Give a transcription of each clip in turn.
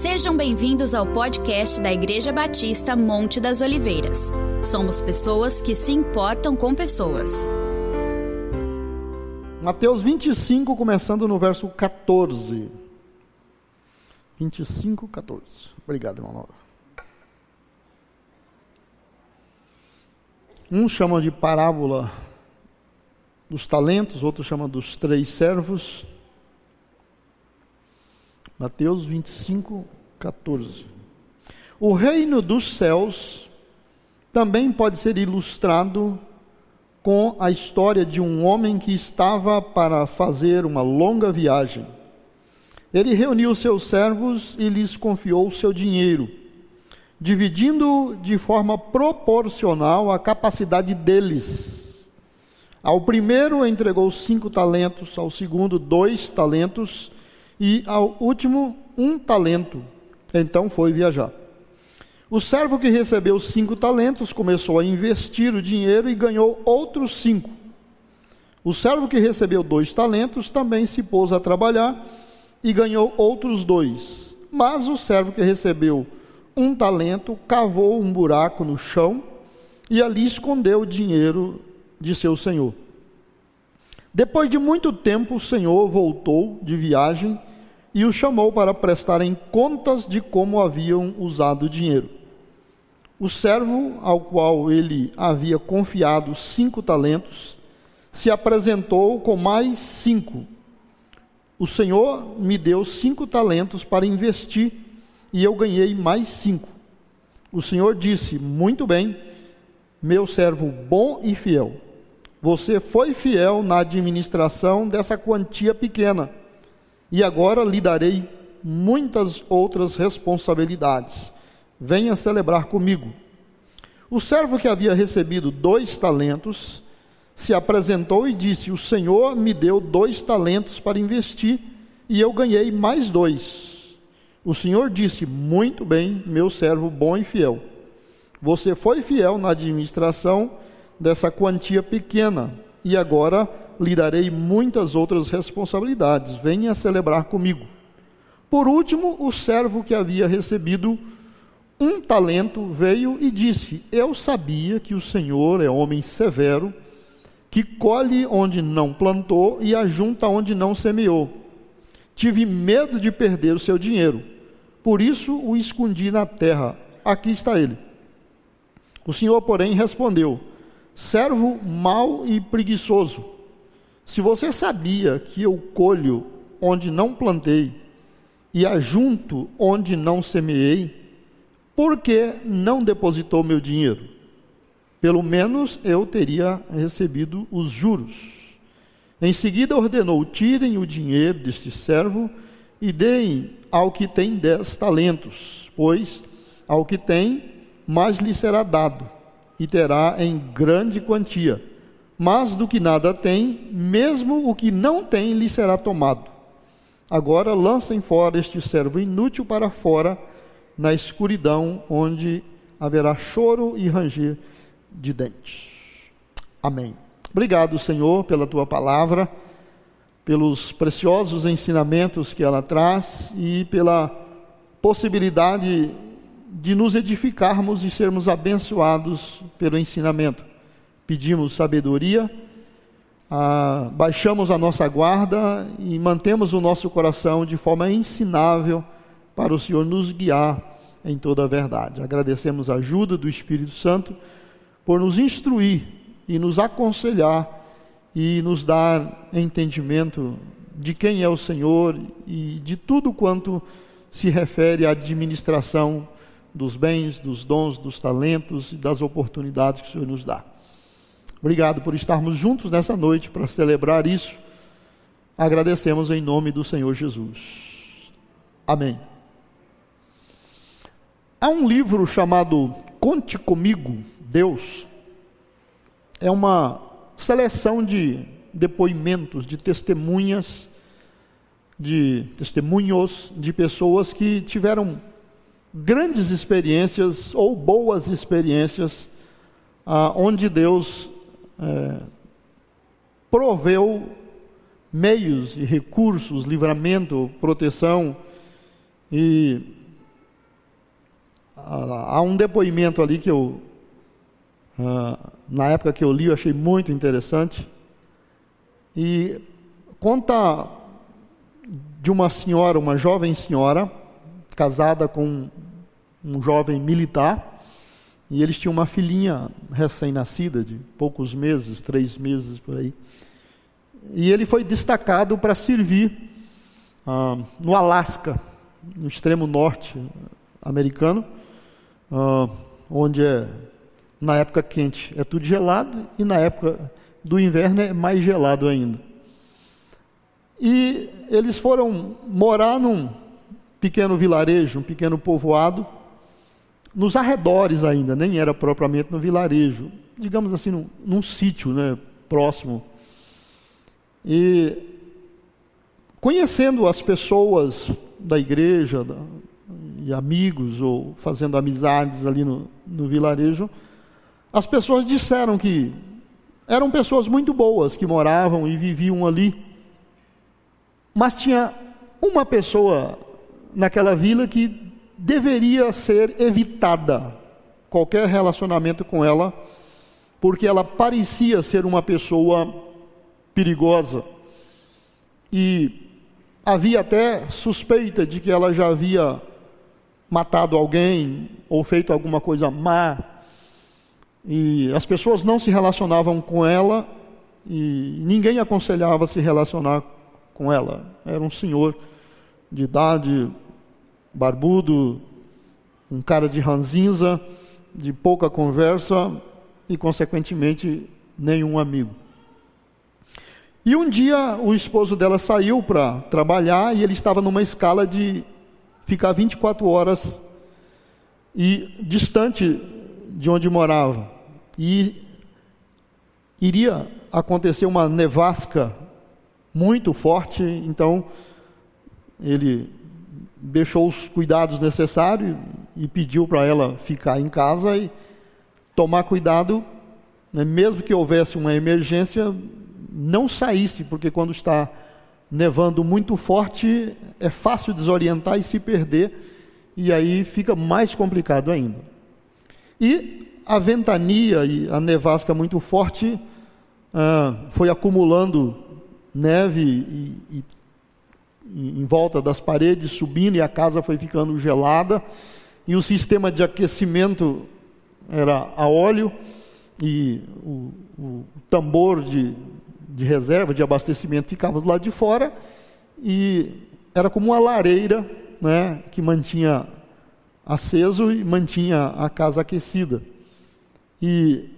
Sejam bem-vindos ao podcast da Igreja Batista Monte das Oliveiras. Somos pessoas que se importam com pessoas. Mateus 25, começando no verso 14. 25, 14. Obrigado, irmão Laura. Um chama de parábola dos talentos, outro chama dos três servos. Mateus 25, 14. O reino dos céus também pode ser ilustrado com a história de um homem que estava para fazer uma longa viagem. Ele reuniu seus servos e lhes confiou o seu dinheiro, dividindo de forma proporcional a capacidade deles. Ao primeiro entregou cinco talentos, ao segundo dois talentos e ao último um talento. Então foi viajar. O servo que recebeu cinco talentos começou a investir o dinheiro e ganhou outros cinco. O servo que recebeu dois talentos também se pôs a trabalhar e ganhou outros dois. Mas o servo que recebeu um talento cavou um buraco no chão e ali escondeu o dinheiro de seu senhor. Depois de muito tempo, o senhor voltou de viagem e o chamou para prestarem contas de como haviam usado o dinheiro. O servo ao qual ele havia confiado cinco talentos se apresentou com mais cinco. O Senhor me deu cinco talentos para investir e eu ganhei mais cinco. O Senhor disse: Muito bem, meu servo bom e fiel. Você foi fiel na administração dessa quantia pequena e agora lhe darei muitas outras responsabilidades. Venha celebrar comigo. O servo que havia recebido dois talentos se apresentou e disse: O Senhor me deu dois talentos para investir e eu ganhei mais dois. O Senhor disse: Muito bem, meu servo bom e fiel. Você foi fiel na administração dessa quantia pequena e agora lhe darei muitas outras responsabilidades. Venha celebrar comigo. Por último, o servo que havia recebido um talento veio e disse: Eu sabia que o Senhor é homem severo, que colhe onde não plantou e ajunta onde não semeou. Tive medo de perder o seu dinheiro, por isso o escondi na terra. Aqui está ele. O Senhor, porém, respondeu: Servo mau e preguiçoso. Se você sabia que eu colho onde não plantei e ajunto onde não semeei, por que não depositou meu dinheiro? Pelo menos eu teria recebido os juros. Em seguida ordenou: tirem o dinheiro deste servo e deem ao que tem dez talentos, pois ao que tem, mais lhe será dado, e terá em grande quantia mas do que nada tem, mesmo o que não tem lhe será tomado. Agora lancem fora este servo inútil para fora, na escuridão, onde haverá choro e ranger de dentes. Amém. Obrigado, Senhor, pela tua palavra, pelos preciosos ensinamentos que ela traz e pela possibilidade de nos edificarmos e sermos abençoados pelo ensinamento pedimos sabedoria, ah, baixamos a nossa guarda e mantemos o nosso coração de forma ensinável para o Senhor nos guiar em toda a verdade. Agradecemos a ajuda do Espírito Santo por nos instruir e nos aconselhar e nos dar entendimento de quem é o Senhor e de tudo quanto se refere à administração dos bens, dos dons, dos talentos e das oportunidades que o Senhor nos dá. Obrigado por estarmos juntos nessa noite para celebrar isso. Agradecemos em nome do Senhor Jesus. Amém. Há um livro chamado Conte Comigo, Deus. É uma seleção de depoimentos, de testemunhas, de testemunhos de pessoas que tiveram grandes experiências ou boas experiências, ah, onde Deus proveu meios e recursos, livramento, proteção, e há um depoimento ali que eu, ah, na época que eu li, eu achei muito interessante. E conta de uma senhora, uma jovem senhora, casada com um jovem militar, e eles tinham uma filhinha recém-nascida, de poucos meses, três meses por aí. E ele foi destacado para servir ah, no Alasca, no extremo norte americano, ah, onde é, na época quente é tudo gelado e na época do inverno é mais gelado ainda. E eles foram morar num pequeno vilarejo, um pequeno povoado, nos arredores ainda, nem era propriamente no vilarejo, digamos assim, num, num sítio né, próximo. E conhecendo as pessoas da igreja da, e amigos, ou fazendo amizades ali no, no vilarejo, as pessoas disseram que eram pessoas muito boas que moravam e viviam ali mas tinha uma pessoa naquela vila que deveria ser evitada qualquer relacionamento com ela, porque ela parecia ser uma pessoa perigosa. E havia até suspeita de que ela já havia matado alguém ou feito alguma coisa má. E as pessoas não se relacionavam com ela e ninguém aconselhava se relacionar com ela. Era um senhor de idade, barbudo, um cara de ranzinza, de pouca conversa e, consequentemente, nenhum amigo. E um dia o esposo dela saiu para trabalhar e ele estava numa escala de ficar 24 horas e distante de onde morava. E iria acontecer uma nevasca muito forte, então ele deixou os cuidados necessários e pediu para ela ficar em casa e tomar cuidado, né, mesmo que houvesse uma emergência, não saísse, porque quando está nevando muito forte, é fácil desorientar e se perder, e aí fica mais complicado ainda. E a ventania e a nevasca muito forte ah, foi acumulando neve e, e, em volta das paredes, subindo, e a casa foi ficando gelada, e o sistema de aquecimento era a óleo, e o, o tambor de, de reserva, de abastecimento, ficava do lado de fora, e era como uma lareira né, que mantinha aceso e mantinha a casa aquecida. E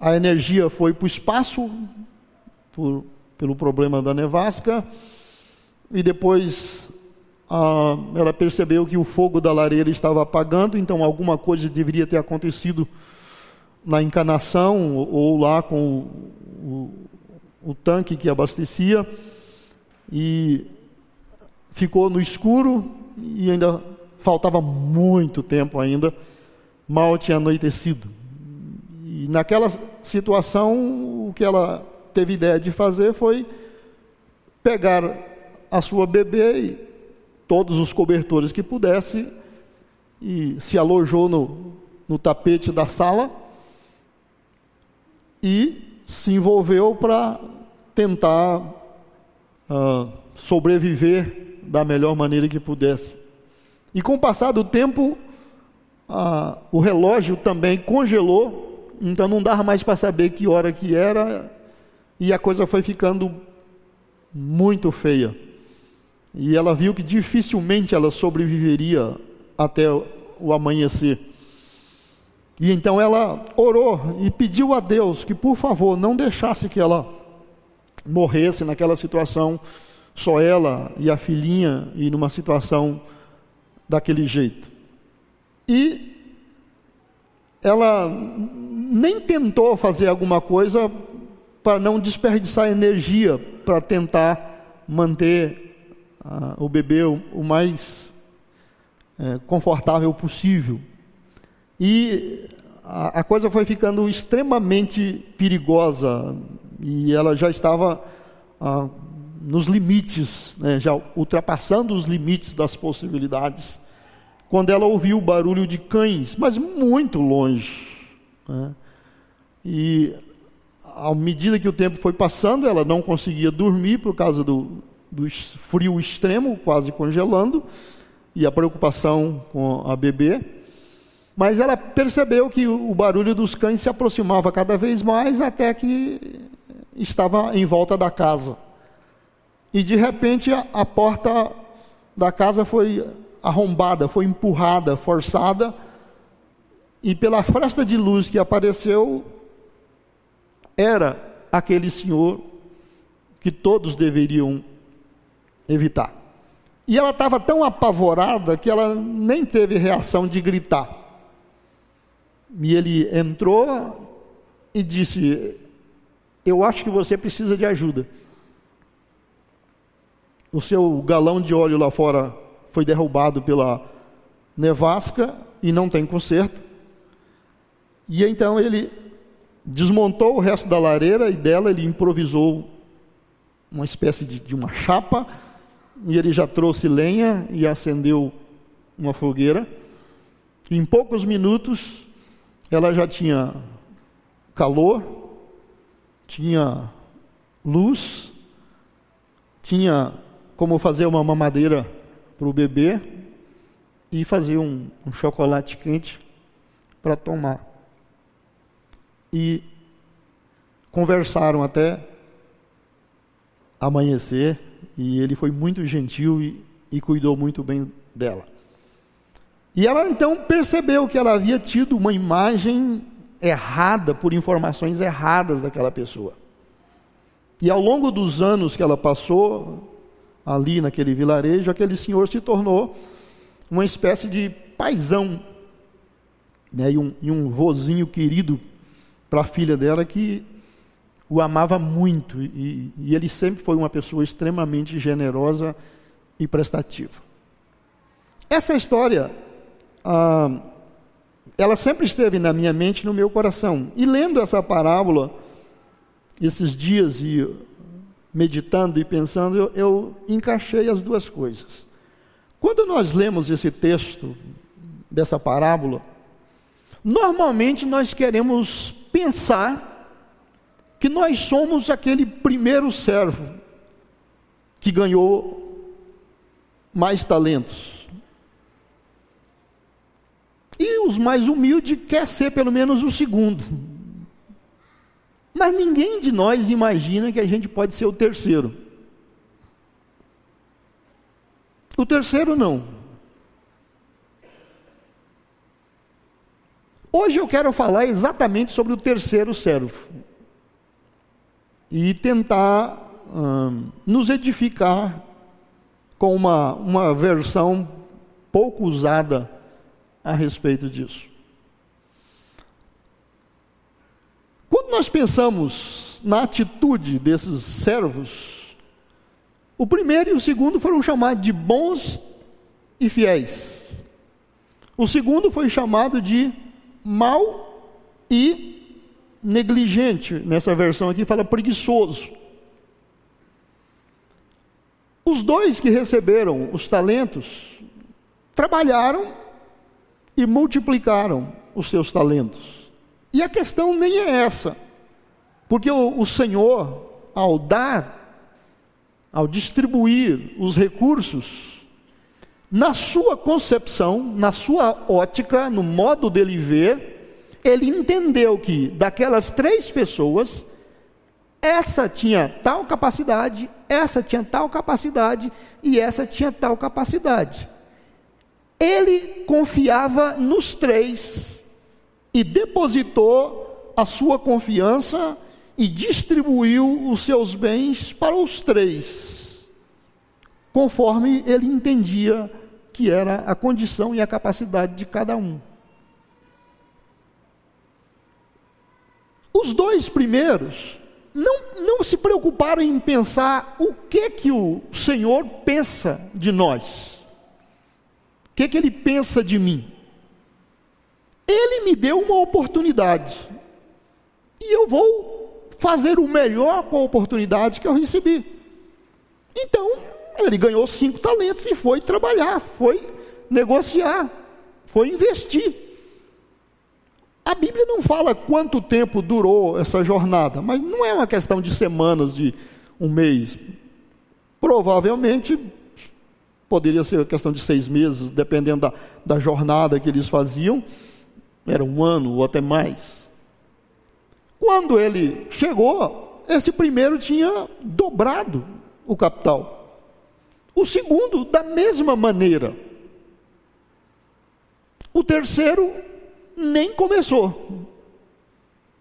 a energia foi para o espaço, por pelo problema da nevasca, e depois ah, ela percebeu que o fogo da lareira estava apagando, então alguma coisa deveria ter acontecido na encanação ou lá com o, o, o tanque que abastecia, e ficou no escuro e ainda faltava muito tempo ainda, mal tinha anoitecido. E naquela situação, o que ela teve ideia de fazer foi pegar a sua bebê e todos os cobertores que pudesse e se alojou no, no tapete da sala e se envolveu para tentar uh, sobreviver da melhor maneira que pudesse. E com o passar do tempo, uh, o relógio também congelou, então não dava mais para saber que hora que era e a coisa foi ficando muito feia. E ela viu que dificilmente ela sobreviveria até o amanhecer. E então ela orou e pediu a Deus que, por favor, não deixasse que ela morresse naquela situação, só ela e a filhinha, e numa situação daquele jeito. E ela nem tentou fazer alguma coisa para não desperdiçar energia para tentar manter ah, o bebê o, o mais é, confortável possível. E a, a, coisa foi ficando extremamente perigosa e ela já estava ah, nos limites, né, já ultrapassando os limites das possibilidades, quando ela ouviu o barulho de cães, mas muito longe. Né? E à medida que o tempo foi passando, ela não conseguia dormir por causa do, do frio extremo, quase congelando, e a preocupação com a bebê. Mas ela percebeu que o barulho dos cães se aproximava cada vez mais até que estava em volta da casa. E de repente a, a porta da casa foi arrombada, foi empurrada, forçada, e pela fresta de luz que apareceu, era aquele senhor que todos deveriam evitar. E ela estava tão apavorada que ela nem teve reação de gritar. E ele entrou e disse: Eu acho que você precisa de ajuda. O seu galão de óleo lá fora foi derrubado pela nevasca e não tem conserto. E então ele desmontou o resto da lareira e dela ele improvisou uma espécie de, de uma chapa e ele já trouxe lenha e acendeu uma fogueira. Em poucos minutos ela já tinha calor, tinha luz, tinha como fazer uma mamadeira para o bebê e fazer um, um chocolate quente para tomar. E conversaram até amanhecer e ele foi muito gentil e, e cuidou muito bem dela. E ela então percebeu que ela havia tido uma imagem errada por informações erradas daquela pessoa. E ao longo dos anos que ela passou ali naquele vilarejo, aquele senhor se tornou uma espécie de paisão, né, e, um, e um vozinho querido para a filha dela que o amava muito e, e, ele sempre foi uma pessoa extremamente generosa e prestativa. Essa história, ah, ela sempre esteve na minha mente, no meu coração. E lendo essa parábola esses dias e meditando e pensando, eu, eu encaixei as duas coisas. Quando nós lemos esse texto dessa parábola, normalmente nós queremos pensar que nós somos aquele primeiro servo que ganhou mais talentos. E os mais humildes quer ser pelo menos o segundo. Mas ninguém de nós imagina que a gente pode ser o terceiro. O terceiro não. Hoje eu quero falar exatamente sobre o terceiro servo e tentar hum, nos edificar com uma, uma versão pouco usada a respeito disso. Quando nós pensamos na atitude desses servos, o primeiro e o segundo foram chamados de bons e fiéis. O segundo foi chamado de mal e negligente, nessa versão aqui fala preguiçoso. Os dois que receberam os talentos trabalharam e multiplicaram os seus talentos. E a questão nem é essa, porque o, o Senhor, ao dar, ao distribuir os recursos, na sua concepção, na sua ótica, no modo dele ver, ele entendeu que daquelas três pessoas, essa tinha tal capacidade, essa tinha tal capacidade e essa tinha tal capacidade. Ele confiava nos três e depositou a sua confiança e distribuiu os seus bens para os três, conforme ele entendia que era a condição e a capacidade de cada um. Os dois primeiros não, não se preocuparam em pensar o que que o Senhor pensa de nós. O que que ele pensa de mim? Ele me deu uma oportunidade. E eu vou fazer o melhor com a oportunidade que eu recebi. Então, ele ganhou cinco talentos e foi trabalhar, foi negociar. foi investir. A Bíblia não fala quanto tempo durou essa jornada, mas não é uma questão de semanas, de um mês. Provavelmente poderia ser questão de seis meses, dependendo da, da jornada que eles faziam, era um ano ou até mais. Quando ele chegou, esse primeiro tinha dobrado o capital. O segundo, da mesma maneira. O terceiro nem começou,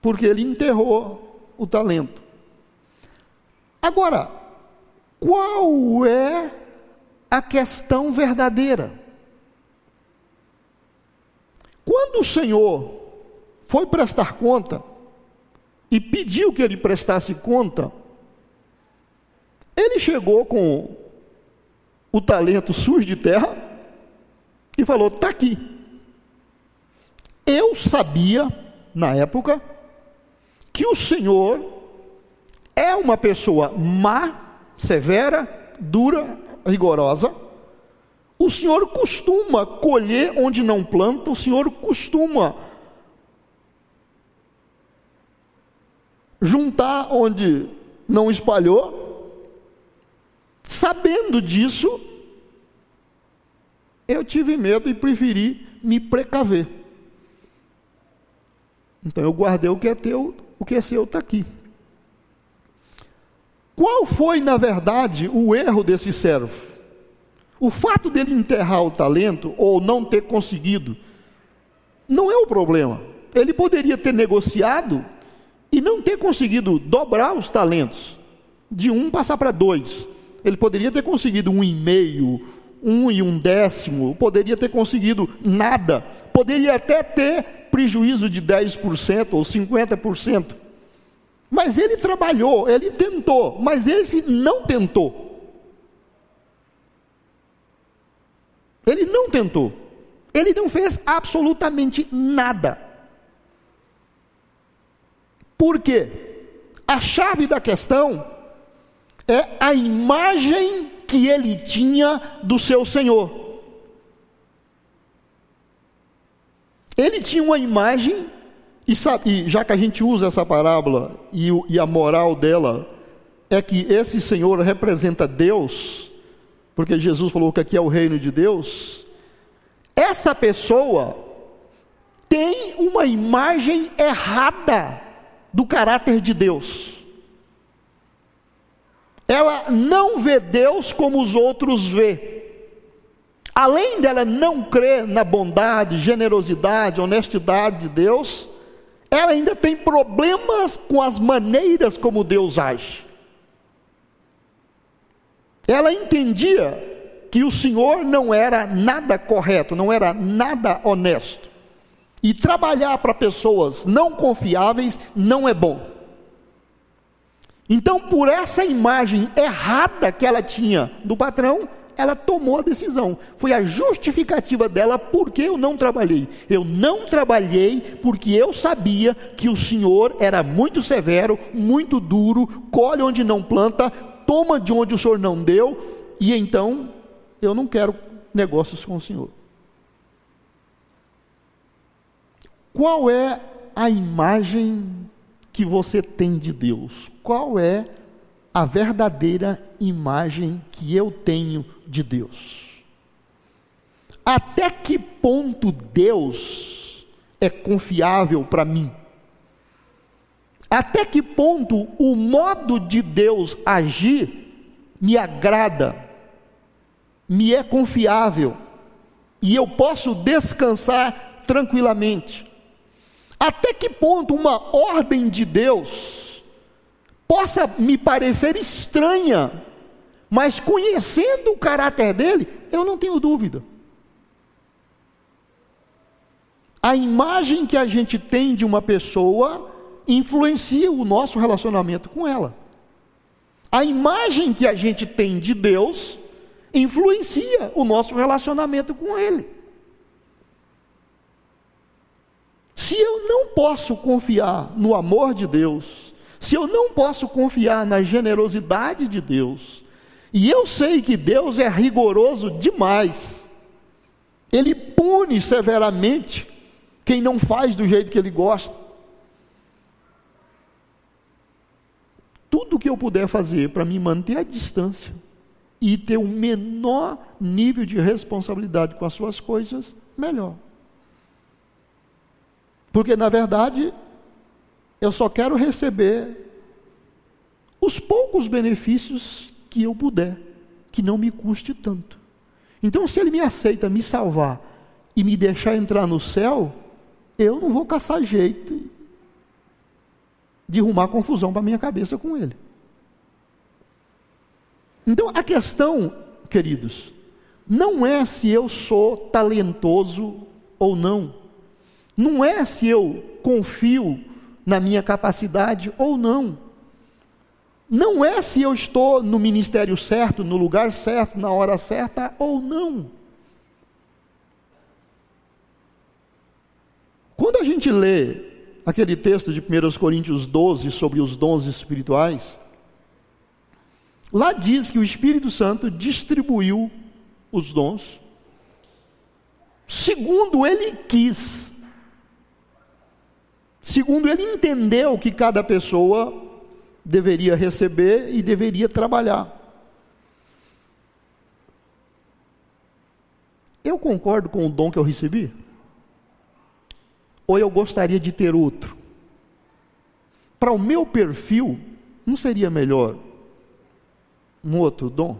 porque ele enterrou o talento. Agora, qual é a questão verdadeira? Quando o Senhor foi prestar conta e pediu que ele prestasse conta, ele chegou com o talento sujo de terra e falou: está aqui. Eu sabia, na época, que o Senhor é uma pessoa má, severa, dura, rigorosa. O Senhor costuma colher onde não planta, o Senhor costuma juntar onde não espalhou. Sabendo disso, eu tive medo e preferi me precaver. Então eu guardei o que é teu, o que é seu está aqui. Qual foi, na verdade, o erro desse servo? O fato dele enterrar o talento ou não ter conseguido não é o problema. Ele poderia ter negociado e não ter conseguido dobrar os talentos, de um passar para dois. Ele poderia ter conseguido um e meio, um e um décimo, poderia ter conseguido nada, poderia até ter prejuízo de 10% ou 50%. Mas ele trabalhou, ele tentou, mas esse não tentou. Ele não tentou. Ele não fez absolutamente nada. Por quê? A chave da questão é a imagem que ele tinha do seu Senhor. Ele tinha uma imagem, e, sabe, e já que a gente usa essa parábola, e, e a moral dela é que esse Senhor representa Deus, porque Jesus falou que aqui é o reino de Deus, essa pessoa tem uma imagem errada do caráter de Deus. Ela não vê Deus como os outros vê além dela não crer na bondade, generosidade, honestidade de Deus, ela ainda tem problemas com as maneiras como Deus age. Ela entendia que o Senhor não era nada correto, não era nada honesto. E trabalhar para pessoas não confiáveis não é bom. Então, por essa imagem errada que ela tinha do patrão, ela tomou a decisão. Foi a justificativa dela porque eu não trabalhei. Eu não trabalhei porque eu sabia que o Senhor era muito severo, muito duro, colhe onde não planta, toma de onde o Senhor não deu, e então eu não quero negócios com o Senhor. Qual é a imagem que você tem de Deus? Qual é a verdadeira imagem que eu tenho de Deus. Até que ponto Deus é confiável para mim? Até que ponto o modo de Deus agir me agrada, me é confiável e eu posso descansar tranquilamente? Até que ponto uma ordem de Deus possa me parecer estranha, mas conhecendo o caráter dele, eu não tenho dúvida. A imagem que a gente tem de uma pessoa influencia o nosso relacionamento com ela. A imagem que a gente tem de Deus influencia o nosso relacionamento com Ele. Se eu não posso confiar no amor de Deus, se eu não posso confiar na generosidade de Deus, e eu sei que Deus é rigoroso demais, Ele pune severamente quem não faz do jeito que ele gosta. Tudo que eu puder fazer para me manter à distância e ter o um menor nível de responsabilidade com as suas coisas, melhor. Porque, na verdade, eu só quero receber os poucos benefícios que eu puder, que não me custe tanto. Então, se ele me aceita me salvar e me deixar entrar no céu, eu não vou caçar jeito de arrumar confusão para minha cabeça com ele. Então, a questão, queridos, não é se eu sou talentoso ou não. Não é se eu confio na minha capacidade ou não. Não é se eu estou no ministério certo, no lugar certo, na hora certa ou não. Quando a gente lê aquele texto de 1 Coríntios 12 sobre os dons espirituais, lá diz que o Espírito Santo distribuiu os dons segundo ele quis, segundo ele entendeu que cada pessoa deveria receber e deveria trabalhar. Eu concordo com o dom que eu recebi? Ou eu gostaria de ter outro? Para o meu perfil, não seria melhor um outro dom?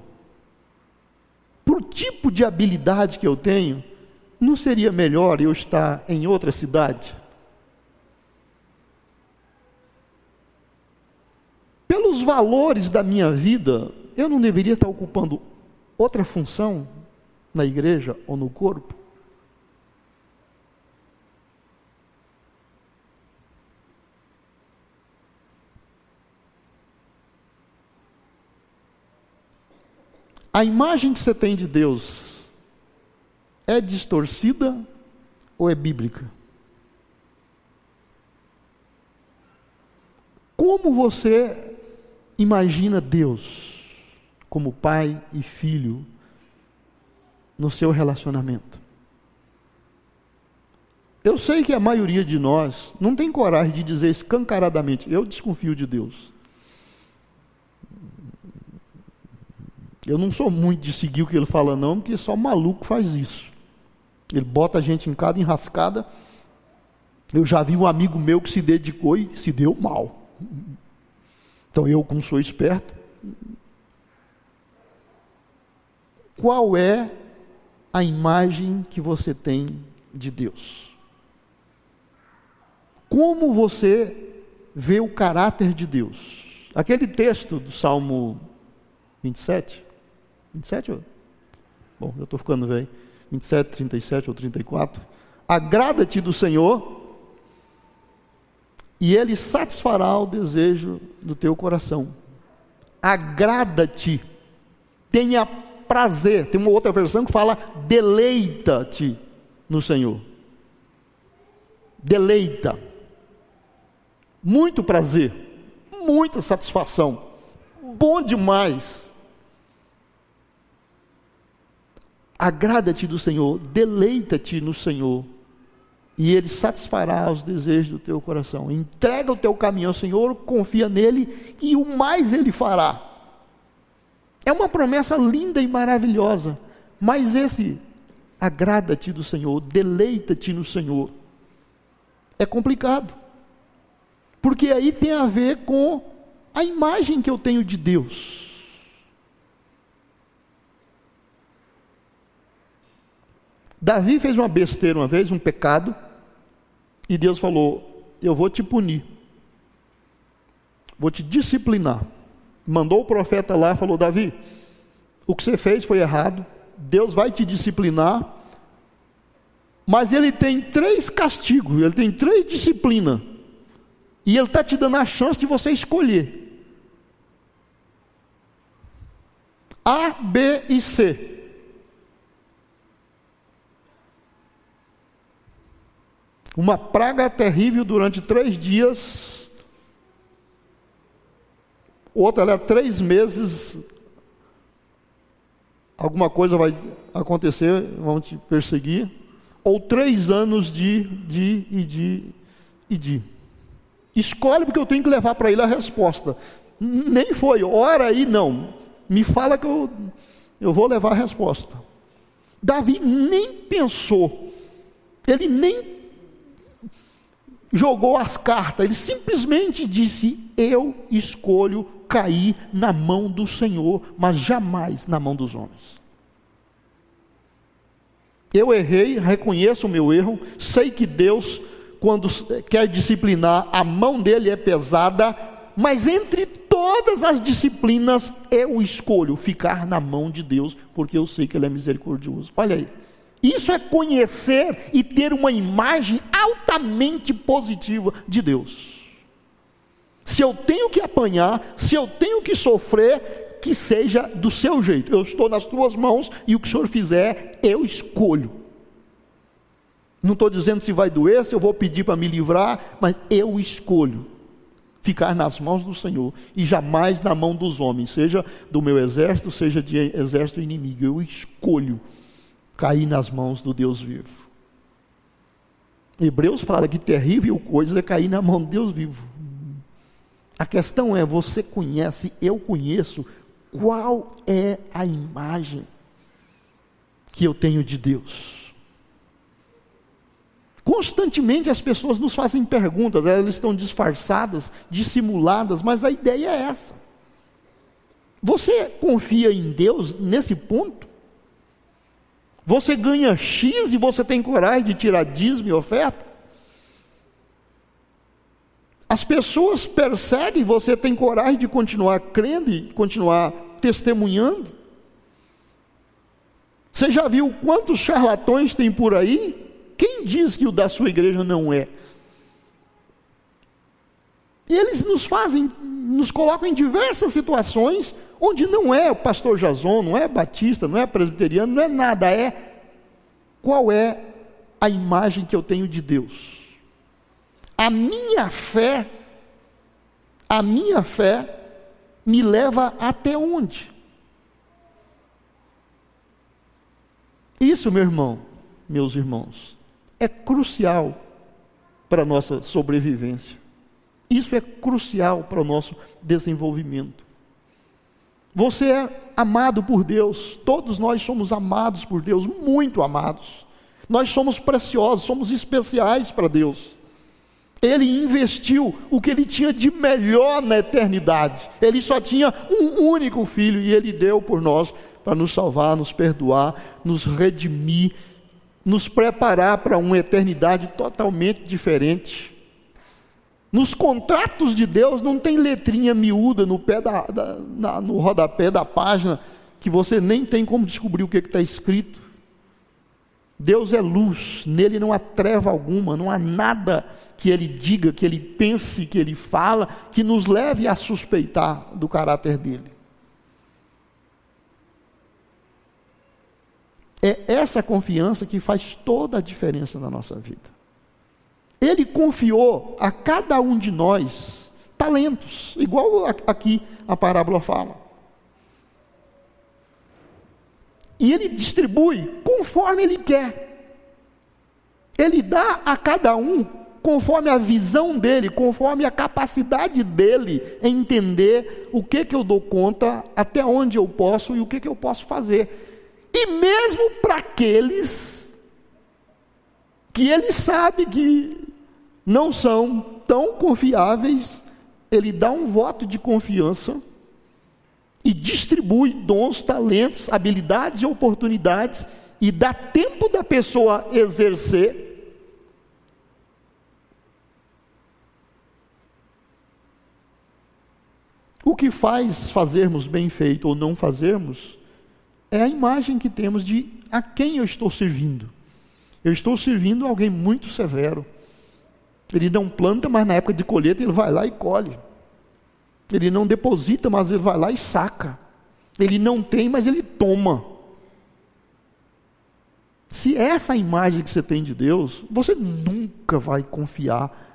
Por tipo de habilidade que eu tenho, não seria melhor eu estar em outra cidade? Pelos valores da minha vida, eu não deveria estar ocupando outra função na igreja ou no corpo? A imagem que você tem de Deus é distorcida ou é bíblica? Como você Imagina Deus como pai e filho no seu relacionamento. Eu sei que a maioria de nós não tem coragem de dizer escancaradamente: eu desconfio de Deus. Eu não sou muito de seguir o que ele fala, não, porque só maluco faz isso. Ele bota a gente em cada enrascada. Eu já vi um amigo meu que se dedicou e se deu mal. Então eu, como sou esperto, qual é a imagem que você tem de Deus? Como você vê o caráter de Deus? Aquele texto do Salmo 27, 27? Bom, eu estou ficando velho. 27, 37 ou 34. Agrada-te do Senhor e ele satisfará o desejo do teu coração. Agrada-te, tenha prazer. Tem uma outra versão que fala: deleita-te no Senhor. Deleita. Muito prazer, muita satisfação, bom demais. Agrada-te do Senhor, deleita-te no Senhor e Ele satisfará os desejos do teu coração. Entrega o teu caminho ao Senhor, confia nele e o mais Ele fará. É uma promessa linda e maravilhosa, mas esse agrada-te do Senhor, deleita-te no Senhor, é complicado, porque aí tem a ver com a imagem que eu tenho de Deus. Davi fez uma besteira uma vez, um pecado, e Deus falou: Eu vou te punir, vou te disciplinar. Mandou o profeta lá, falou: Davi, o que você fez foi errado, Deus vai te disciplinar, mas ele tem três castigos, ele tem três disciplinas, e ele está te dando a chance de você escolher. A, B e C. uma praga terrível durante três dias, outra era três meses alguma coisa vai acontecer, vão te perseguir, ou três anos de, de e de e de. Escolhe porque eu tenho que levar para ele a resposta. Nem foi, ora aí não. Me fala que eu, eu vou levar a resposta. Davi nem pensou, ele nem jogou as cartas, ele simplesmente disse: Eu escolho cair na mão do Senhor, mas jamais na mão dos homens. Eu errei, reconheço o meu erro, sei que Deus, quando quer disciplinar, a mão dele é pesada, mas entre todas as disciplinas, eu escolho ficar na mão de Deus, porque eu sei que Ele é misericordioso. Olha aí. Isso é conhecer e ter uma imagem altamente positiva de Deus. Se eu tenho que apanhar, se eu tenho que sofrer, que seja do seu jeito. Eu estou nas tuas mãos e o que o Senhor fizer, eu escolho. Não estou dizendo se vai doer, se eu vou pedir para me livrar, mas eu escolho ficar nas mãos do Senhor e jamais na mão dos homens, seja do meu exército, seja de exército inimigo. Eu escolho cair nas mãos do Deus vivo. Hebreus fala que terrível coisa é cair na mão de Deus vivo. A questão é: você conhece, eu conheço, qual é a imagem que eu tenho de Deus? Constantemente as pessoas nos fazem perguntas, elas estão disfarçadas, dissimuladas, mas a ideia é essa. Você confia em Deus nesse ponto? Você ganha X e você tem coragem de tirar dízimo e oferta? As pessoas perseguem, você tem coragem de continuar crendo e continuar testemunhando? Você já viu quantos charlatões tem por aí quem diz que o da sua igreja não é? E eles nos fazem, nos colocam em diversas situações onde não é o pastor Jason, não é batista, não é presbiteriano, não é nada, é qual é a imagem que eu tenho de Deus. A minha fé, a minha fé me leva até onde? Isso, meu irmão, meus irmãos, é crucial para a nossa sobrevivência. Isso é crucial para o nosso desenvolvimento. Você é amado por Deus, todos nós somos amados por Deus, muito amados. Nós somos preciosos, somos especiais para Deus. Ele investiu o que ele tinha de melhor na eternidade. Ele só tinha um único filho e ele deu por nós para nos salvar, nos perdoar, nos redimir nos preparar para uma eternidade totalmente diferente. Nos contratos de Deus não tem letrinha miúda no, pé da, da na, no rodapé da página que você nem tem como descobrir o que está escrito. Deus é luz, nele não há treva alguma, não há nada que ele diga, que ele pense, que ele fala, que nos leve a suspeitar do caráter dele. É essa confiança que faz toda a diferença na nossa vida. Ele confiou a cada um de nós talentos, igual aqui a parábola fala. E ele distribui conforme ele quer. Ele dá a cada um conforme a visão dele, conforme a capacidade dele em entender o que que eu dou conta, até onde eu posso e o que que eu posso fazer. E mesmo para aqueles que ele sabe que não são tão confiáveis, ele dá um voto de confiança e distribui dons, talentos, habilidades e oportunidades e dá tempo da pessoa exercer. O que faz fazermos bem feito ou não fazermos é a imagem que temos de a quem eu estou servindo. Eu estou servindo alguém muito severo. Ele não planta, mas na época de colheita ele vai lá e colhe. Ele não deposita, mas ele vai lá e saca. Ele não tem, mas ele toma. Se essa é a imagem que você tem de Deus, você nunca vai confiar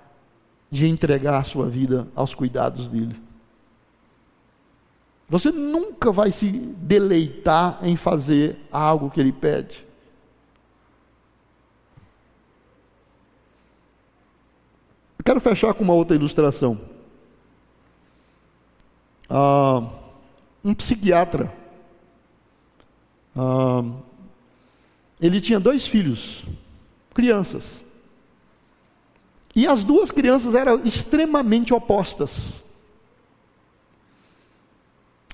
de entregar a sua vida aos cuidados dele. Você nunca vai se deleitar em fazer algo que ele pede. Eu quero fechar com uma outra ilustração. Ah, um psiquiatra. Ah, ele tinha dois filhos, crianças. E as duas crianças eram extremamente opostas.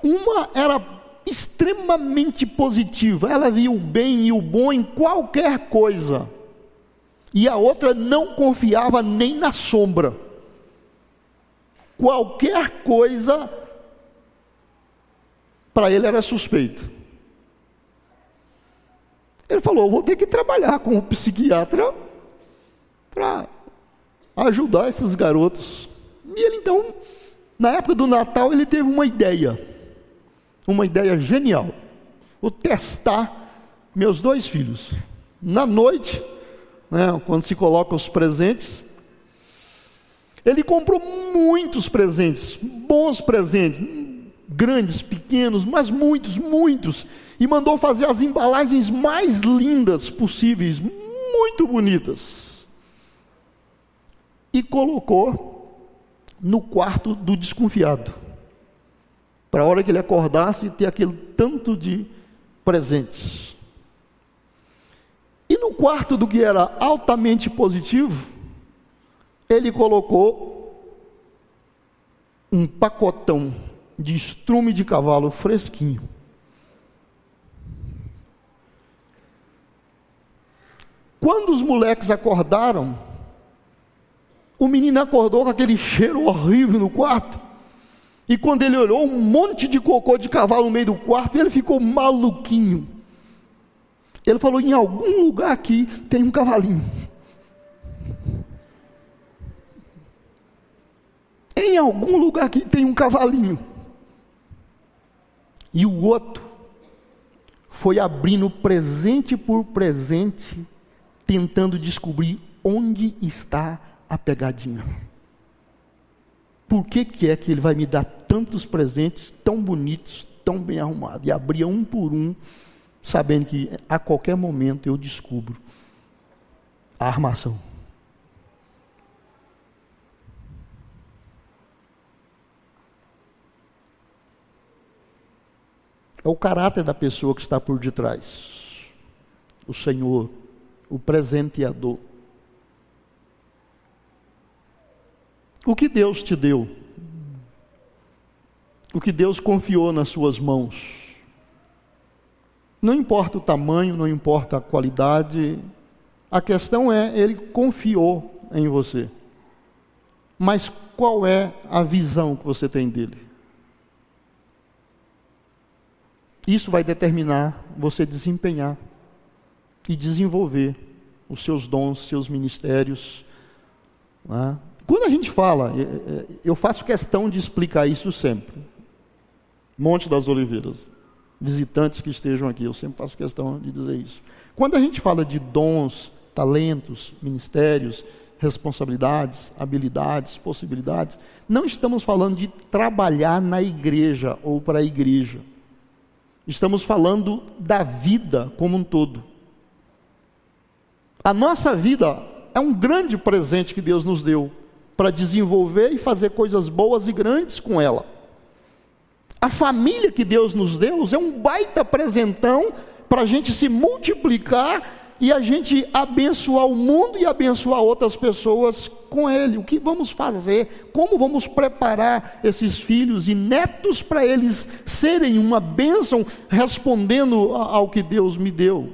Uma era extremamente positiva, ela via o bem e o bom em qualquer coisa. E a outra não confiava nem na sombra. Qualquer coisa para ele era suspeito. Ele falou: vou ter que trabalhar com o psiquiatra para ajudar esses garotos. E ele então, na época do Natal, ele teve uma ideia uma ideia genial. Vou testar meus dois filhos. Na noite, né, quando se coloca os presentes, ele comprou muitos presentes, bons presentes, grandes, pequenos, mas muitos, muitos, e mandou fazer as embalagens mais lindas possíveis, muito bonitas. E colocou no quarto do desconfiado para a hora que ele acordasse ter aquele tanto de presentes. E no quarto do que era altamente positivo, ele colocou um pacotão de estrume de cavalo fresquinho. Quando os moleques acordaram, o menino acordou com aquele cheiro horrível no quarto. E quando ele olhou, um monte de cocô de cavalo no meio do quarto, ele ficou maluquinho. Ele falou: em algum lugar aqui tem um cavalinho. Em algum lugar aqui tem um cavalinho. E o outro foi abrindo presente por presente, tentando descobrir onde está a pegadinha por que, que é que ele vai me dar tantos presentes tão bonitos, tão bem arrumados? E abria um por um, sabendo que a qualquer momento eu descubro a armação. É o caráter da pessoa que está por detrás. O Senhor, o presenteador. O que Deus te deu? O que Deus confiou nas suas mãos? Não importa o tamanho, não importa a qualidade, a questão é, Ele confiou em você. Mas qual é a visão que você tem dele? Isso vai determinar você desempenhar e desenvolver os seus dons, seus ministérios, né? Quando a gente fala, eu faço questão de explicar isso sempre. Monte das Oliveiras. Visitantes que estejam aqui, eu sempre faço questão de dizer isso. Quando a gente fala de dons, talentos, ministérios, responsabilidades, habilidades, possibilidades, não estamos falando de trabalhar na igreja ou para a igreja. Estamos falando da vida como um todo. A nossa vida é um grande presente que Deus nos deu para desenvolver e fazer coisas boas e grandes com ela. A família que Deus nos deu é um baita presentão para a gente se multiplicar e a gente abençoar o mundo e abençoar outras pessoas com ele. O que vamos fazer? Como vamos preparar esses filhos e netos para eles serem uma bênção respondendo ao que Deus me deu?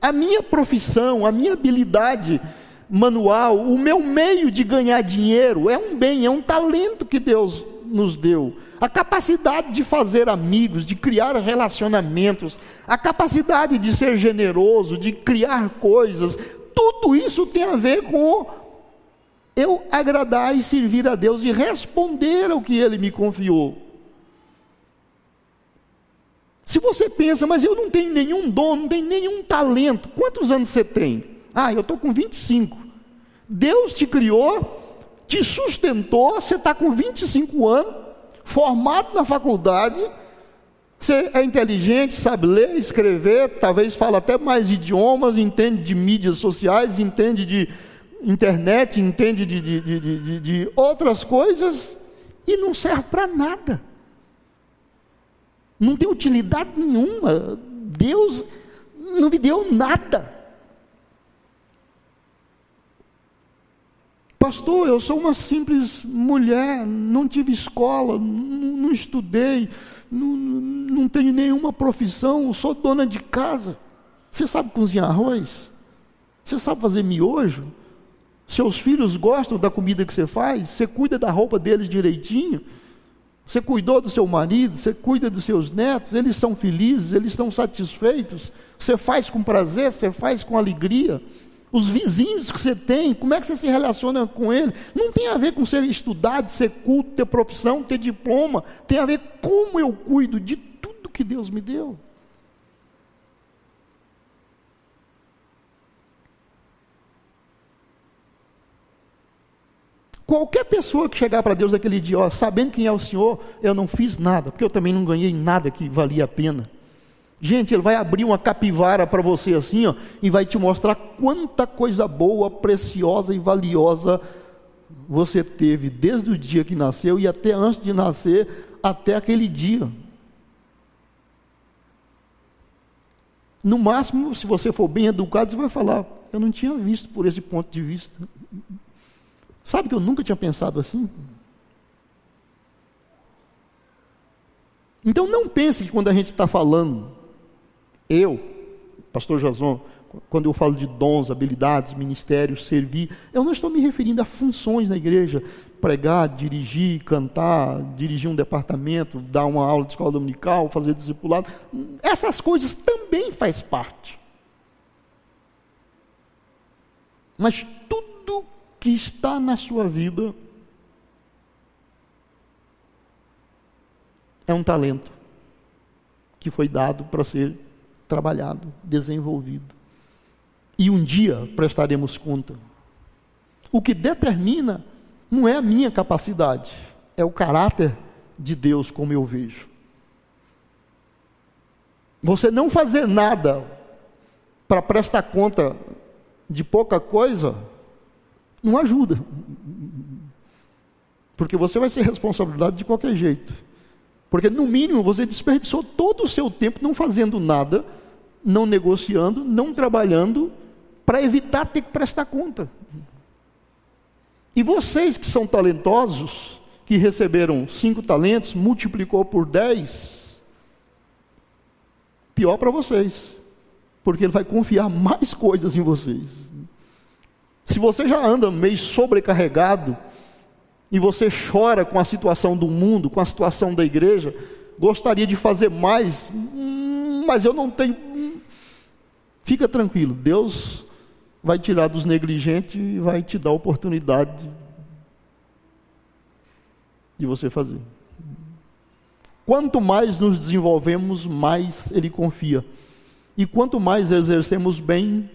A minha profissão, a minha habilidade manual, o meu meio de ganhar dinheiro é um bem, é um talento que Deus nos deu. A capacidade de fazer amigos, de criar relacionamentos, a capacidade de ser generoso, de criar coisas, tudo isso tem a ver com eu agradar e servir a Deus e responder ao que Ele me confiou. Se você pensa, mas eu não tenho nenhum dom, não tenho nenhum talento, quantos anos você tem? Ah, eu estou com 25. Deus te criou, te sustentou, você está com 25 anos, formado na faculdade, você é inteligente, sabe ler, escrever, talvez fala até mais idiomas, entende de mídias sociais, entende de internet, entende de, de, de, de outras coisas e não serve para nada. Não tem utilidade nenhuma. Deus não me deu nada. Pastor, eu sou uma simples mulher, não tive escola, não, estudei, não tenho nenhuma profissão, sou dona de casa. Você sabe cozinhar arroz? Você sabe fazer miojo? Seus filhos gostam da comida que você faz? Você cuida da roupa deles direitinho? Você cuidou do seu marido, você cuida dos seus netos, eles são felizes, eles estão satisfeitos. Você faz com prazer, você faz com alegria. Os vizinhos que você tem, como é que você se relaciona com eles? Não tem a ver com ser estudado, ser culto, ter profissão, ter diploma. Tem a ver como eu cuido de tudo que Deus me deu. Qualquer pessoa que chegar para Deus aquele dia, ó, sabendo quem é o Senhor, eu não fiz nada, porque eu também não ganhei nada que valia a pena. Gente, ele vai abrir uma capivara para você assim, ó, e vai te mostrar quanta coisa boa, preciosa e valiosa você teve desde o dia que nasceu e até antes de nascer, até aquele dia. No máximo, se você for bem educado, você vai falar: Eu não tinha visto por esse ponto de vista. Sabe que eu nunca tinha pensado assim? Então não pense que quando a gente está falando, eu, pastor Jason, quando eu falo de dons, habilidades, ministérios, servir, eu não estou me referindo a funções na igreja, pregar, dirigir, cantar, dirigir um departamento, dar uma aula de escola dominical, fazer discipulado. Essas coisas também faz parte. Mas tudo que está na sua vida é um talento que foi dado para ser trabalhado, desenvolvido. E um dia prestaremos conta. O que determina não é a minha capacidade, é o caráter de Deus, como eu vejo. Você não fazer nada para prestar conta de pouca coisa, não ajuda. Porque você vai ser responsabilidade de qualquer jeito. Porque, no mínimo, você desperdiçou todo o seu tempo não fazendo nada, não negociando, não trabalhando, para evitar ter que prestar conta. E vocês que são talentosos, que receberam cinco talentos, multiplicou por dez, pior para vocês, porque ele vai confiar mais coisas em vocês. Se você já anda meio sobrecarregado e você chora com a situação do mundo, com a situação da igreja, gostaria de fazer mais, hum, mas eu não tenho. Hum, fica tranquilo, Deus vai tirar dos negligentes e vai te dar a oportunidade de você fazer. Quanto mais nos desenvolvemos, mais Ele confia. E quanto mais exercemos bem,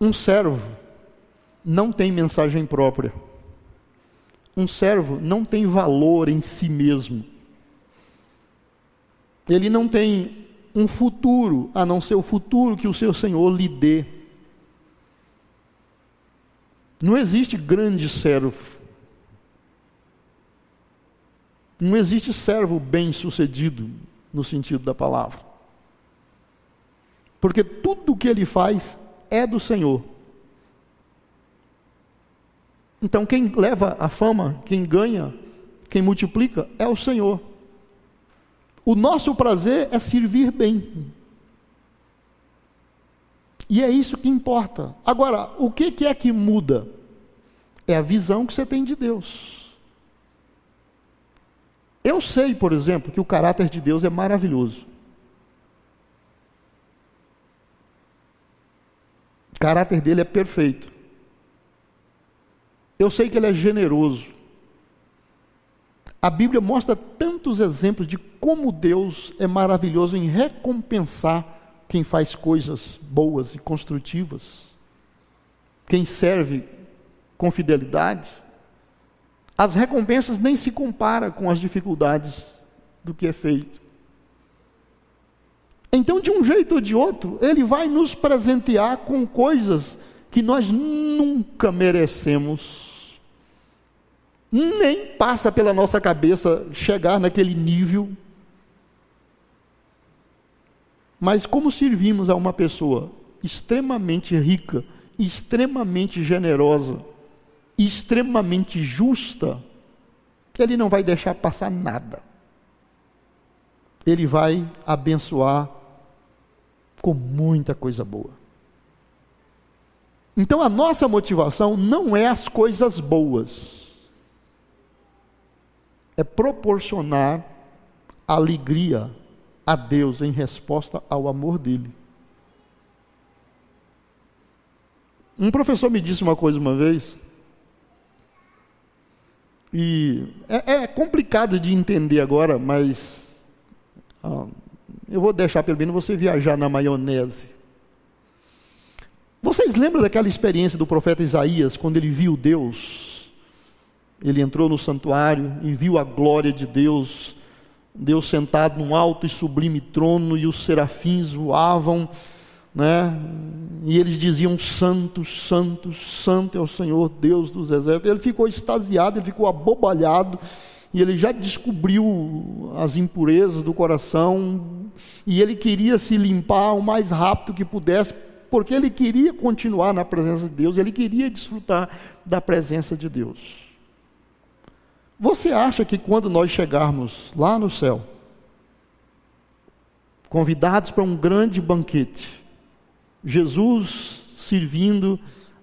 Um servo não tem mensagem própria. Um servo não tem valor em si mesmo. Ele não tem um futuro, a não ser o futuro que o seu Senhor lhe dê. Não existe grande servo. Não existe servo bem-sucedido no sentido da palavra. Porque tudo o que ele faz é do Senhor. Então, quem leva a fama, quem ganha, quem multiplica, é o Senhor. O nosso prazer é servir bem. E é isso que importa. Agora, o que é que muda? É a visão que você tem de Deus. Eu sei, por exemplo, que o caráter de Deus é maravilhoso. Caráter dele é perfeito. Eu sei que ele é generoso. A Bíblia mostra tantos exemplos de como Deus é maravilhoso em recompensar quem faz coisas boas e construtivas. quem serve com fidelidade, as recompensas nem se comparam com as dificuldades do que é feito. Então, de um jeito ou de outro, ele vai nos presentear com coisas que nós nunca merecemos. Nem passa pela nossa cabeça chegar naquele nível. Mas como servimos a uma pessoa extremamente rica, extremamente generosa, extremamente justa, ele não vai deixar passar nada. Ele vai abençoar com muita coisa boa. Então a nossa motivação não é as coisas boas, é proporcionar alegria a Deus em resposta ao amor dele. Um professor me disse uma coisa uma vez, e é, é complicado de entender agora, mas ah, eu vou deixar pelo menos você viajar na maionese. Vocês lembram daquela experiência do profeta Isaías, quando ele viu Deus? Ele entrou no santuário e viu a glória de Deus, Deus sentado num alto e sublime trono, e os serafins voavam né? E eles diziam: Santo, Santo, Santo é o Senhor Deus dos exércitos. Ele ficou extasiado, ele ficou abobalhado, e ele já descobriu as impurezas do coração, e ele queria se limpar o mais rápido que pudesse, porque ele queria continuar na presença de Deus, ele queria desfrutar da presença de Deus. Você acha que quando nós chegarmos lá no céu, convidados para um grande banquete, Jesus servindo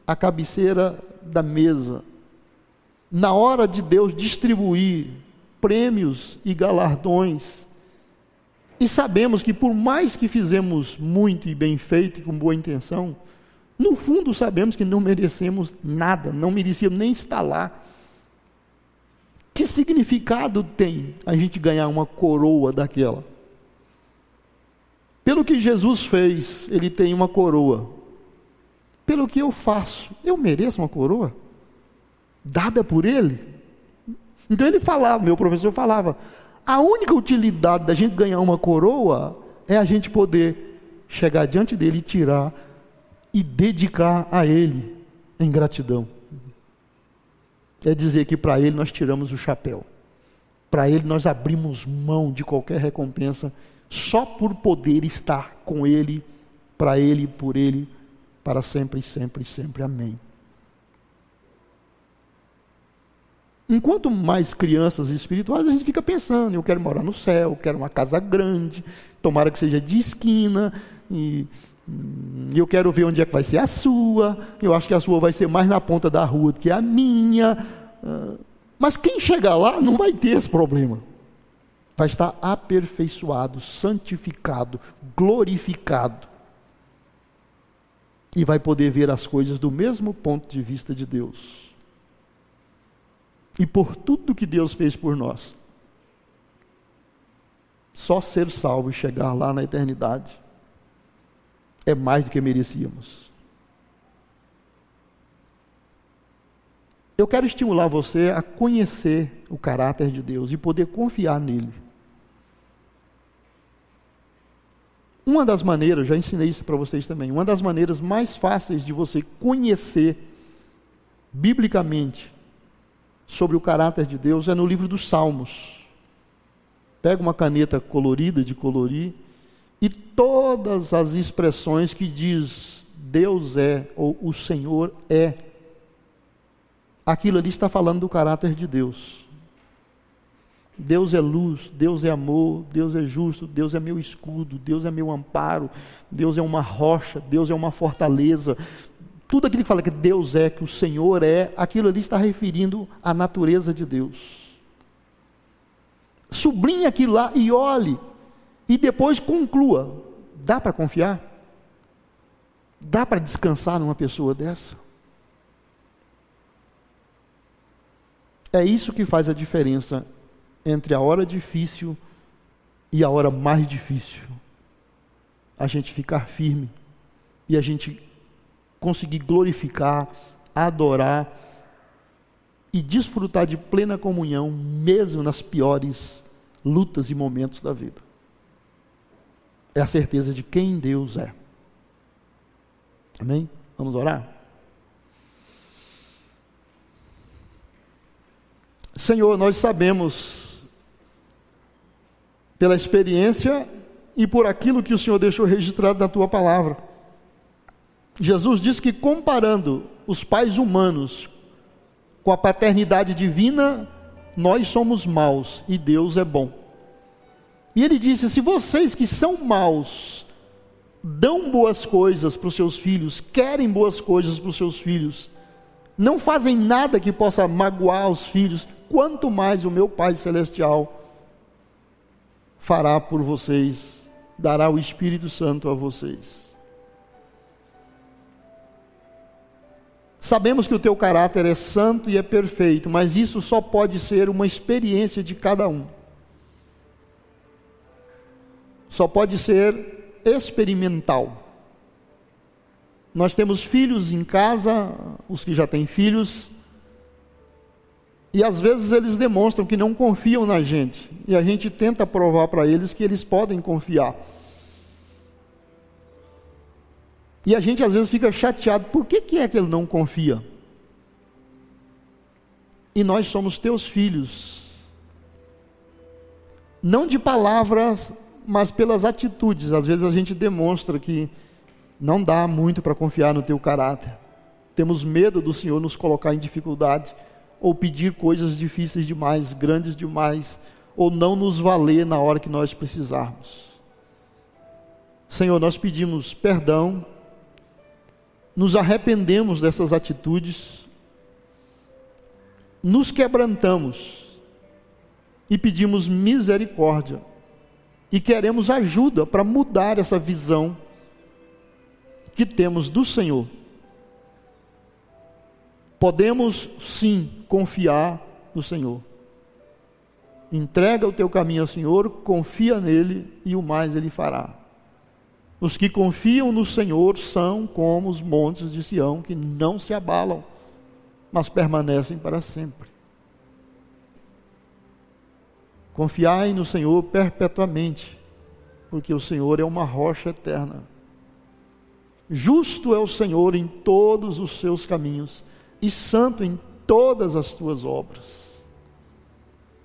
a cabeceira da mesa. Na hora de Deus distribuir prêmios e galardões, e sabemos que por mais que fizemos muito e bem feito e com boa intenção, no fundo sabemos que não merecemos nada, não merecíamos nem estar lá. Que significado tem a gente ganhar uma coroa daquela? Pelo que Jesus fez, ele tem uma coroa. Pelo que eu faço, eu mereço uma coroa? Dada por ele? Então ele falava, meu professor falava, a única utilidade da gente ganhar uma coroa é a gente poder chegar diante dele e tirar e dedicar a ele em gratidão. É dizer que para ele nós tiramos o chapéu. Para ele nós abrimos mão de qualquer recompensa só por poder estar com Ele, para Ele por Ele, para sempre, sempre, sempre. Amém. Enquanto mais crianças espirituais, a gente fica pensando: eu quero morar no céu, quero uma casa grande, tomara que seja de esquina, e, e eu quero ver onde é que vai ser a sua, eu acho que a sua vai ser mais na ponta da rua do que a minha. Mas quem chegar lá não vai ter esse problema vai estar aperfeiçoado, santificado, glorificado. E vai poder ver as coisas do mesmo ponto de vista de Deus. E por tudo que Deus fez por nós, só ser salvo e chegar lá na eternidade é mais do que merecíamos. Eu quero estimular você a conhecer o caráter de Deus e poder confiar nele. Uma das maneiras, já ensinei isso para vocês também, uma das maneiras mais fáceis de você conhecer biblicamente sobre o caráter de Deus é no livro dos Salmos. Pega uma caneta colorida de colorir e todas as expressões que diz Deus é ou o Senhor é, aquilo ali está falando do caráter de Deus. Deus é luz, Deus é amor, Deus é justo, Deus é meu escudo, Deus é meu amparo, Deus é uma rocha, Deus é uma fortaleza. Tudo aquilo que fala que Deus é, que o Senhor é, aquilo ali está referindo à natureza de Deus. Sublinhe aquilo lá e olhe, e depois conclua: dá para confiar? Dá para descansar numa pessoa dessa? É isso que faz a diferença entre a hora difícil e a hora mais difícil. A gente ficar firme e a gente conseguir glorificar, adorar e desfrutar de plena comunhão, mesmo nas piores lutas e momentos da vida. É a certeza de quem Deus é. Amém? Vamos orar? Senhor, nós sabemos, pela experiência e por aquilo que o Senhor deixou registrado na tua palavra. Jesus disse que comparando os pais humanos com a paternidade divina, nós somos maus e Deus é bom. E ele disse: se vocês que são maus dão boas coisas para os seus filhos, querem boas coisas para os seus filhos, não fazem nada que possa magoar os filhos, quanto mais o meu Pai Celestial fará por vocês, dará o Espírito Santo a vocês. Sabemos que o teu caráter é santo e é perfeito, mas isso só pode ser uma experiência de cada um. Só pode ser experimental. Nós temos filhos em casa, os que já têm filhos, e às vezes eles demonstram que não confiam na gente, e a gente tenta provar para eles que eles podem confiar. E a gente às vezes fica chateado, por que, que é que ele não confia? E nós somos teus filhos, não de palavras, mas pelas atitudes. Às vezes a gente demonstra que não dá muito para confiar no teu caráter. Temos medo do Senhor nos colocar em dificuldade, ou pedir coisas difíceis demais, grandes demais, ou não nos valer na hora que nós precisarmos. Senhor, nós pedimos perdão nos arrependemos dessas atitudes, nos quebrantamos e pedimos misericórdia e queremos ajuda para mudar essa visão que temos do Senhor. Podemos sim confiar no Senhor. Entrega o teu caminho ao Senhor, confia nele e o mais ele fará. Os que confiam no Senhor são como os montes de Sião, que não se abalam, mas permanecem para sempre. Confiai no Senhor perpetuamente, porque o Senhor é uma rocha eterna. Justo é o Senhor em todos os seus caminhos, e santo em todas as tuas obras.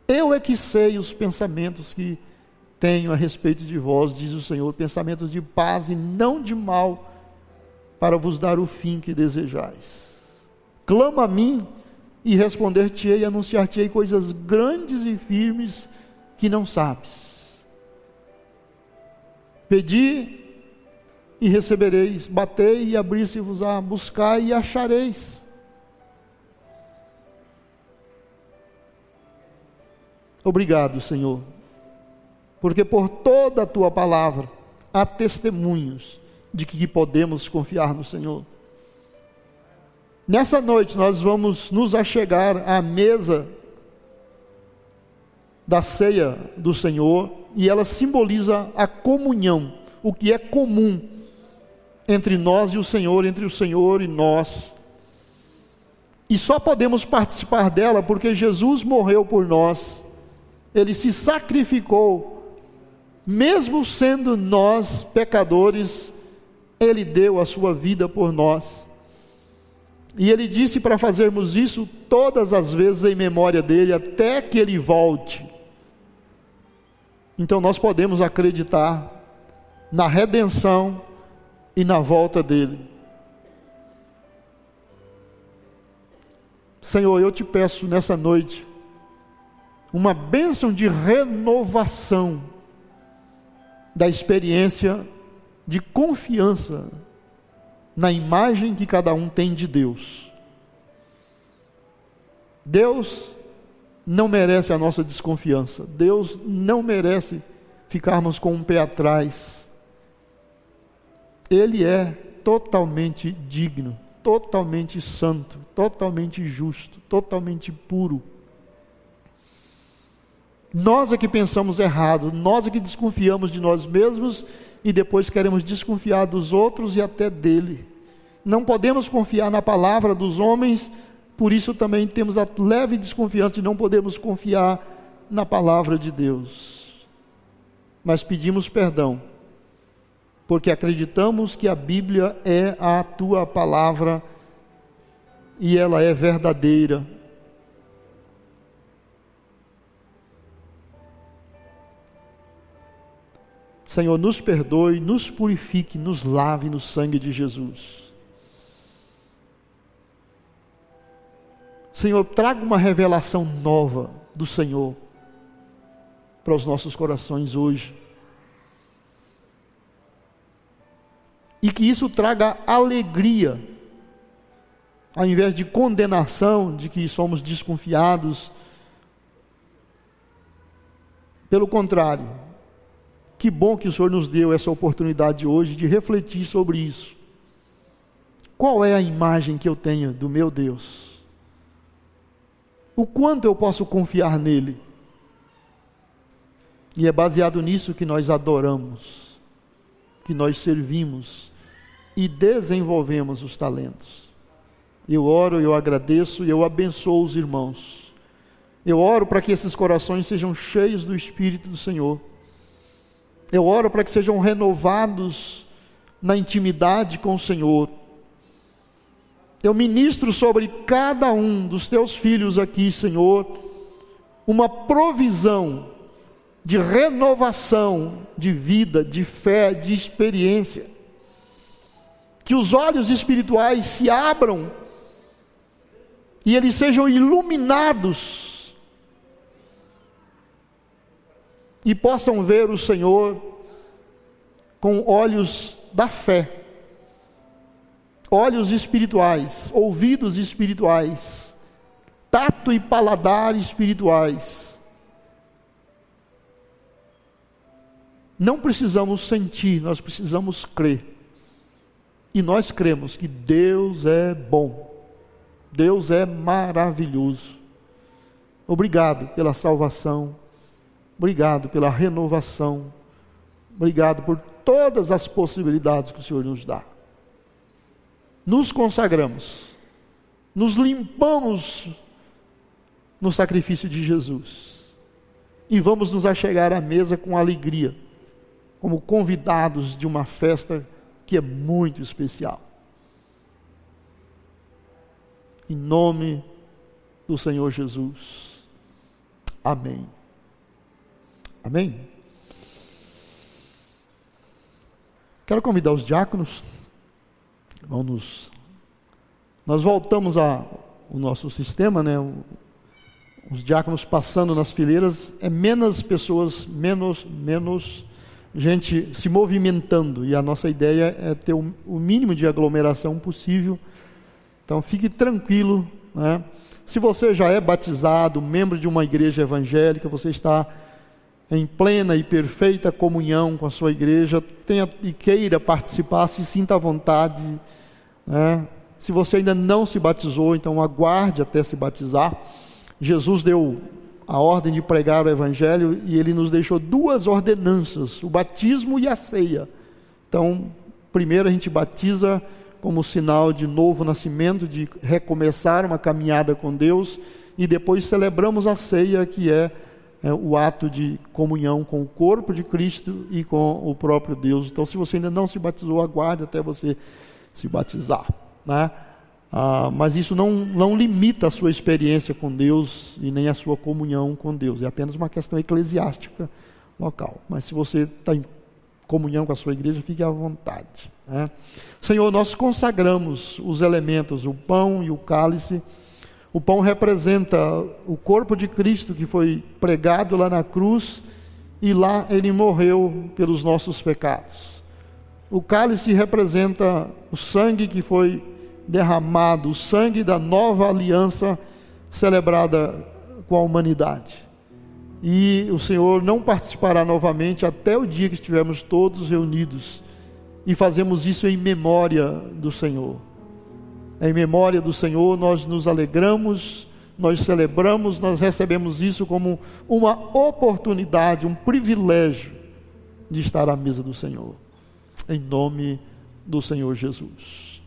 Eu é que sei os pensamentos que tenho a respeito de vós, diz o Senhor, pensamentos de paz e não de mal, para vos dar o fim que desejais. Clama a mim e responder-te-ei, anunciar-te-ei coisas grandes e firmes que não sabes. Pedi e recebereis, batei e abrir-se-vos-á, buscai e achareis. Obrigado, Senhor porque por toda a tua palavra há testemunhos de que podemos confiar no Senhor. Nessa noite nós vamos nos achegar à mesa da ceia do Senhor e ela simboliza a comunhão, o que é comum entre nós e o Senhor, entre o Senhor e nós. E só podemos participar dela porque Jesus morreu por nós, ele se sacrificou mesmo sendo nós pecadores, Ele deu a sua vida por nós. E Ele disse para fazermos isso todas as vezes em memória dele, até que Ele volte. Então nós podemos acreditar na redenção e na volta dele. Senhor, eu te peço nessa noite uma bênção de renovação da experiência de confiança na imagem que cada um tem de Deus. Deus não merece a nossa desconfiança. Deus não merece ficarmos com um pé atrás. Ele é totalmente digno, totalmente santo, totalmente justo, totalmente puro. Nós é que pensamos errado, nós é que desconfiamos de nós mesmos e depois queremos desconfiar dos outros e até dele. não podemos confiar na palavra dos homens, por isso também temos a leve desconfiança de não podemos confiar na palavra de Deus. Mas pedimos perdão, porque acreditamos que a Bíblia é a tua palavra e ela é verdadeira. Senhor, nos perdoe, nos purifique, nos lave no sangue de Jesus. Senhor, traga uma revelação nova do Senhor para os nossos corações hoje. E que isso traga alegria, ao invés de condenação, de que somos desconfiados. Pelo contrário, que bom que o Senhor nos deu essa oportunidade hoje de refletir sobre isso. Qual é a imagem que eu tenho do meu Deus? o quanto eu posso confiar nele. E é baseado nisso que nós adoramos, que nós servimos e desenvolvemos os talentos. Eu oro, eu agradeço e eu abençoo os irmãos. Eu oro para que esses corações sejam cheios do Espírito do Senhor. Eu oro para que sejam renovados na intimidade com o Senhor eu ministro sobre cada um dos teus filhos aqui, Senhor, uma provisão de renovação de vida, de fé, de experiência. Que os olhos espirituais se abram e eles sejam iluminados e possam ver o Senhor com olhos da fé olhos espirituais, ouvidos espirituais, tato e paladar espirituais. Não precisamos sentir, nós precisamos crer. E nós cremos que Deus é bom, Deus é maravilhoso. Obrigado pela salvação, obrigado pela renovação, obrigado por todas as possibilidades que o Senhor nos dá nos consagramos, nos limpamos no sacrifício de Jesus e vamos nos achegar à mesa com alegria, como convidados de uma festa que é muito especial. Em nome do Senhor Jesus. Amém. Amém. Quero convidar os diáconos. Vamos, nós voltamos ao nosso sistema, né? Os diáconos passando nas fileiras, é menos pessoas, menos, menos gente se movimentando. E a nossa ideia é ter o, o mínimo de aglomeração possível. Então fique tranquilo, né? Se você já é batizado, membro de uma igreja evangélica, você está em plena e perfeita comunhão com a sua igreja, tenha e queira participar, se sinta à vontade. Né? Se você ainda não se batizou, então aguarde até se batizar. Jesus deu a ordem de pregar o Evangelho e ele nos deixou duas ordenanças: o batismo e a ceia. Então, primeiro a gente batiza como sinal de novo nascimento, de recomeçar uma caminhada com Deus, e depois celebramos a ceia, que é é, o ato de comunhão com o corpo de Cristo e com o próprio Deus. Então, se você ainda não se batizou, aguarde até você se batizar. Né? Ah, mas isso não, não limita a sua experiência com Deus e nem a sua comunhão com Deus. É apenas uma questão eclesiástica local. Mas se você está em comunhão com a sua igreja, fique à vontade. Né? Senhor, nós consagramos os elementos, o pão e o cálice o pão representa o corpo de Cristo que foi pregado lá na cruz e lá ele morreu pelos nossos pecados. O cálice representa o sangue que foi derramado, o sangue da nova aliança celebrada com a humanidade. E o Senhor não participará novamente até o dia que estivermos todos reunidos e fazemos isso em memória do Senhor em memória do Senhor, nós nos alegramos, nós celebramos, nós recebemos isso como uma oportunidade, um privilégio de estar à mesa do Senhor. Em nome do Senhor Jesus.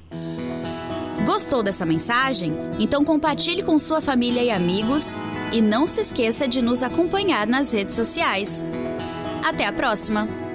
Gostou dessa mensagem? Então compartilhe com sua família e amigos e não se esqueça de nos acompanhar nas redes sociais. Até a próxima!